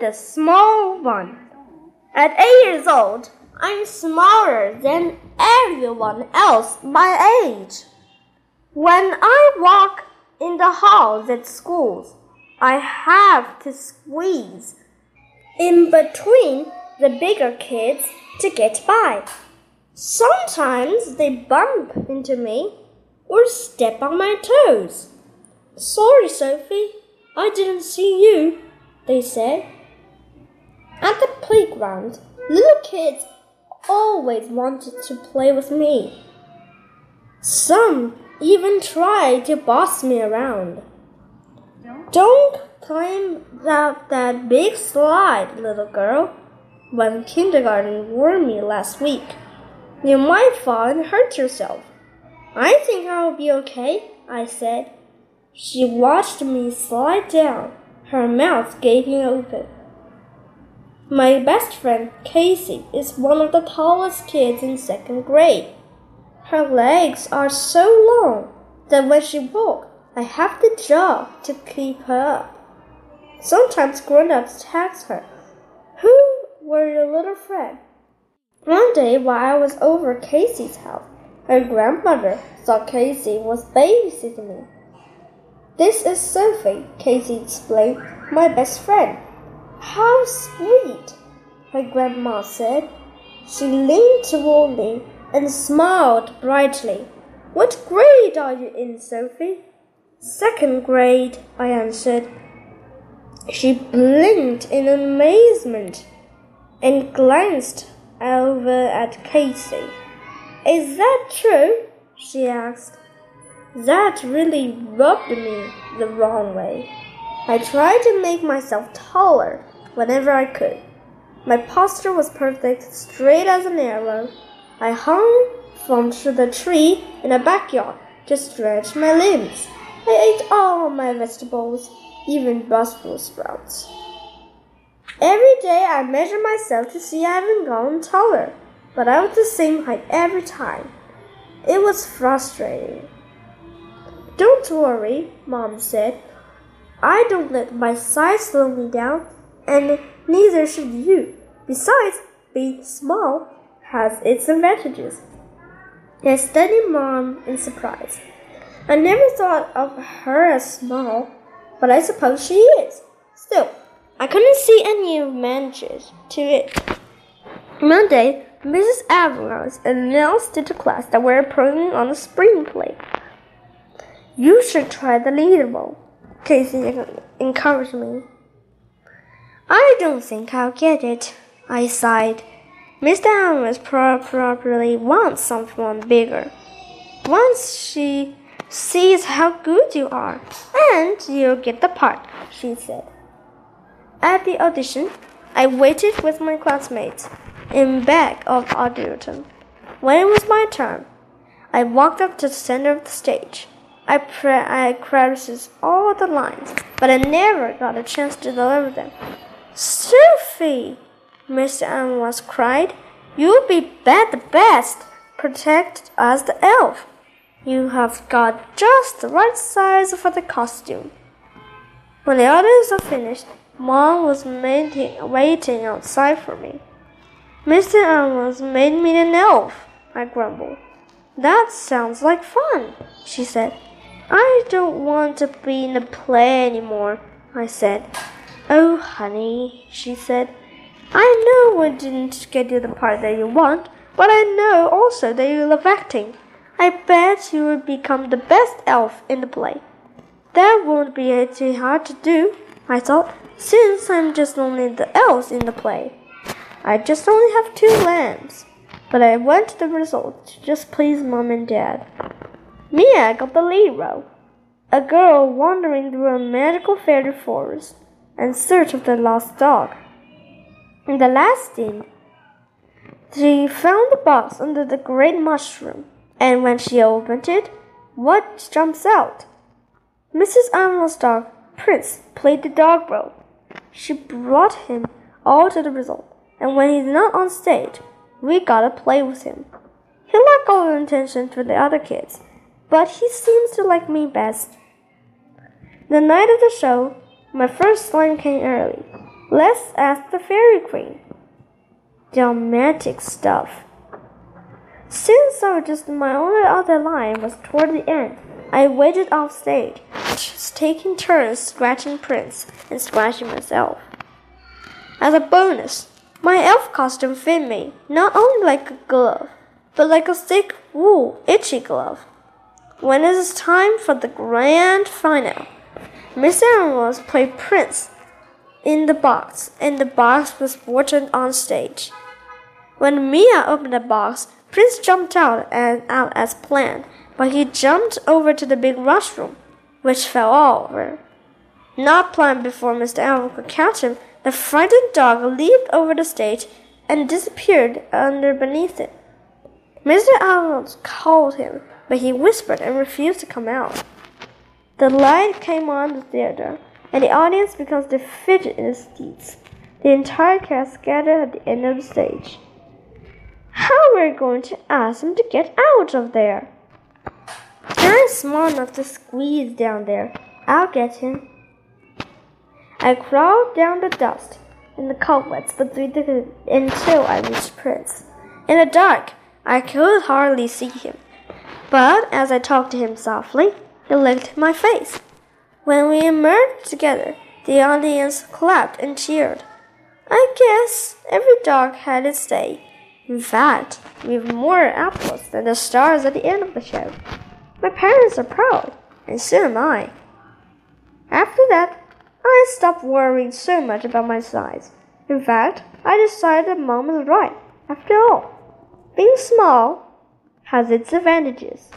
the small one. At eight years old, I'm smaller than everyone else my age. When I walk in the halls at schools, I have to squeeze in between the bigger kids to get by. Sometimes they bump into me or step on my toes. Sorry, Sophie, I didn't see you, they said. At the playground, little kids always wanted to play with me. Some even tried to boss me around. Don't climb up that big slide, little girl. When kindergarten warned me last week, you might fall and hurt yourself. I think I'll be okay, I said. She watched me slide down, her mouth gaping open. My best friend, Casey, is one of the tallest kids in second grade. Her legs are so long that when she walks, I have to jog to keep her up. Sometimes grown ups ask her, Who were your little friend? One day while I was over Casey's house, her grandmother thought Casey was babysitting me. This is Sophie, Casey explained, my best friend. How sweet, her grandma said. She leaned toward me and smiled brightly. What grade are you in, Sophie? Second grade, I answered. She blinked in amazement and glanced over at Casey. Is that true? she asked. That really rubbed me the wrong way. I tried to make myself taller whenever I could. My posture was perfect, straight as an arrow. I hung from the tree in the backyard to stretch my limbs. I ate all my vegetables, even Brussels sprouts. Every day I measured myself to see I haven't gone taller, but I was the same height every time. It was frustrating. Don't worry, Mom said. I don't let my size slow me down, and neither should you. Besides, being small has its advantages. I studied Mom in surprise. I never thought of her as small, but I suppose she is. Still, I couldn't see any advantages to it. Monday, Mrs. Avalos announced to the class that we're putting on a spring play. You should try the leader role, Casey encouraged me. Don't think I'll get it, I sighed. Mr. Amos probably wants someone bigger. Once she sees how good you are, and you'll get the part, she said. At the audition, I waited with my classmates in back of auditorium. When it was my turn, I walked up to the center of the stage. I, pre- I practiced all the lines, but I never got a chance to deliver them. Sophie, Mr. Amos cried, you'll be bad the best. Protect us the elf. You have got just the right size for the costume. When the others are finished, Mom was waiting, outside for me. Mr. Amos made me an elf, I grumbled. That sounds like fun, she said. I don't want to be in the play anymore, I said. Oh, honey, she said. I know I didn't get you the part that you want, but I know also that you love acting. I bet you will become the best elf in the play. That won't be too hard to do, I thought, since I'm just only the elves in the play. I just only have two lambs. But I went to the result to just please mom and dad. Mia got the lead role. A girl wandering through a magical fairy forest in search of the lost dog. In the last scene, she found the box under the great mushroom and when she opened it, what jumps out? Mrs. Animal's dog, Prince, played the dog role. She brought him all to the result, and when he's not on stage, we gotta play with him. He lacked all attention for the other kids, but he seems to like me best. The night of the show, my first line came early. Let's ask the Fairy Queen. Dramatic stuff. Since I was just my only other line was toward the end, I waited off stage, just taking turns scratching Prince and scratching myself. As a bonus, my elf costume fit me not only like a glove, but like a thick wool itchy glove. When it is time for the grand finale, Mr. Animals played Prince in the box, and the box was brought on stage. When Mia opened the box, Prince jumped out and out as planned, but he jumped over to the big mushroom, which fell all over. Not planned before Mr. Animal could catch him, the frightened dog leaped over the stage and disappeared under beneath it. Mr. Animal called him, but he whispered and refused to come out. The light came on the theater, and the audience began to fidget in its seats. The entire cast scattered at the end of the stage. How are we going to ask him to get out of there? I'm small enough to squeeze down there. I'll get him. I crawled down the dust and the cobwebs between the until I reached Prince. In the dark, I could hardly see him. But as I talked to him softly, he licked my face. When we emerged together, the audience clapped and cheered. I guess every dog had its day. In fact, we have more apples than the stars at the end of the show. My parents are proud, and so am I. After that, I stopped worrying so much about my size. In fact, I decided that mom was right. After all, being small has its advantages.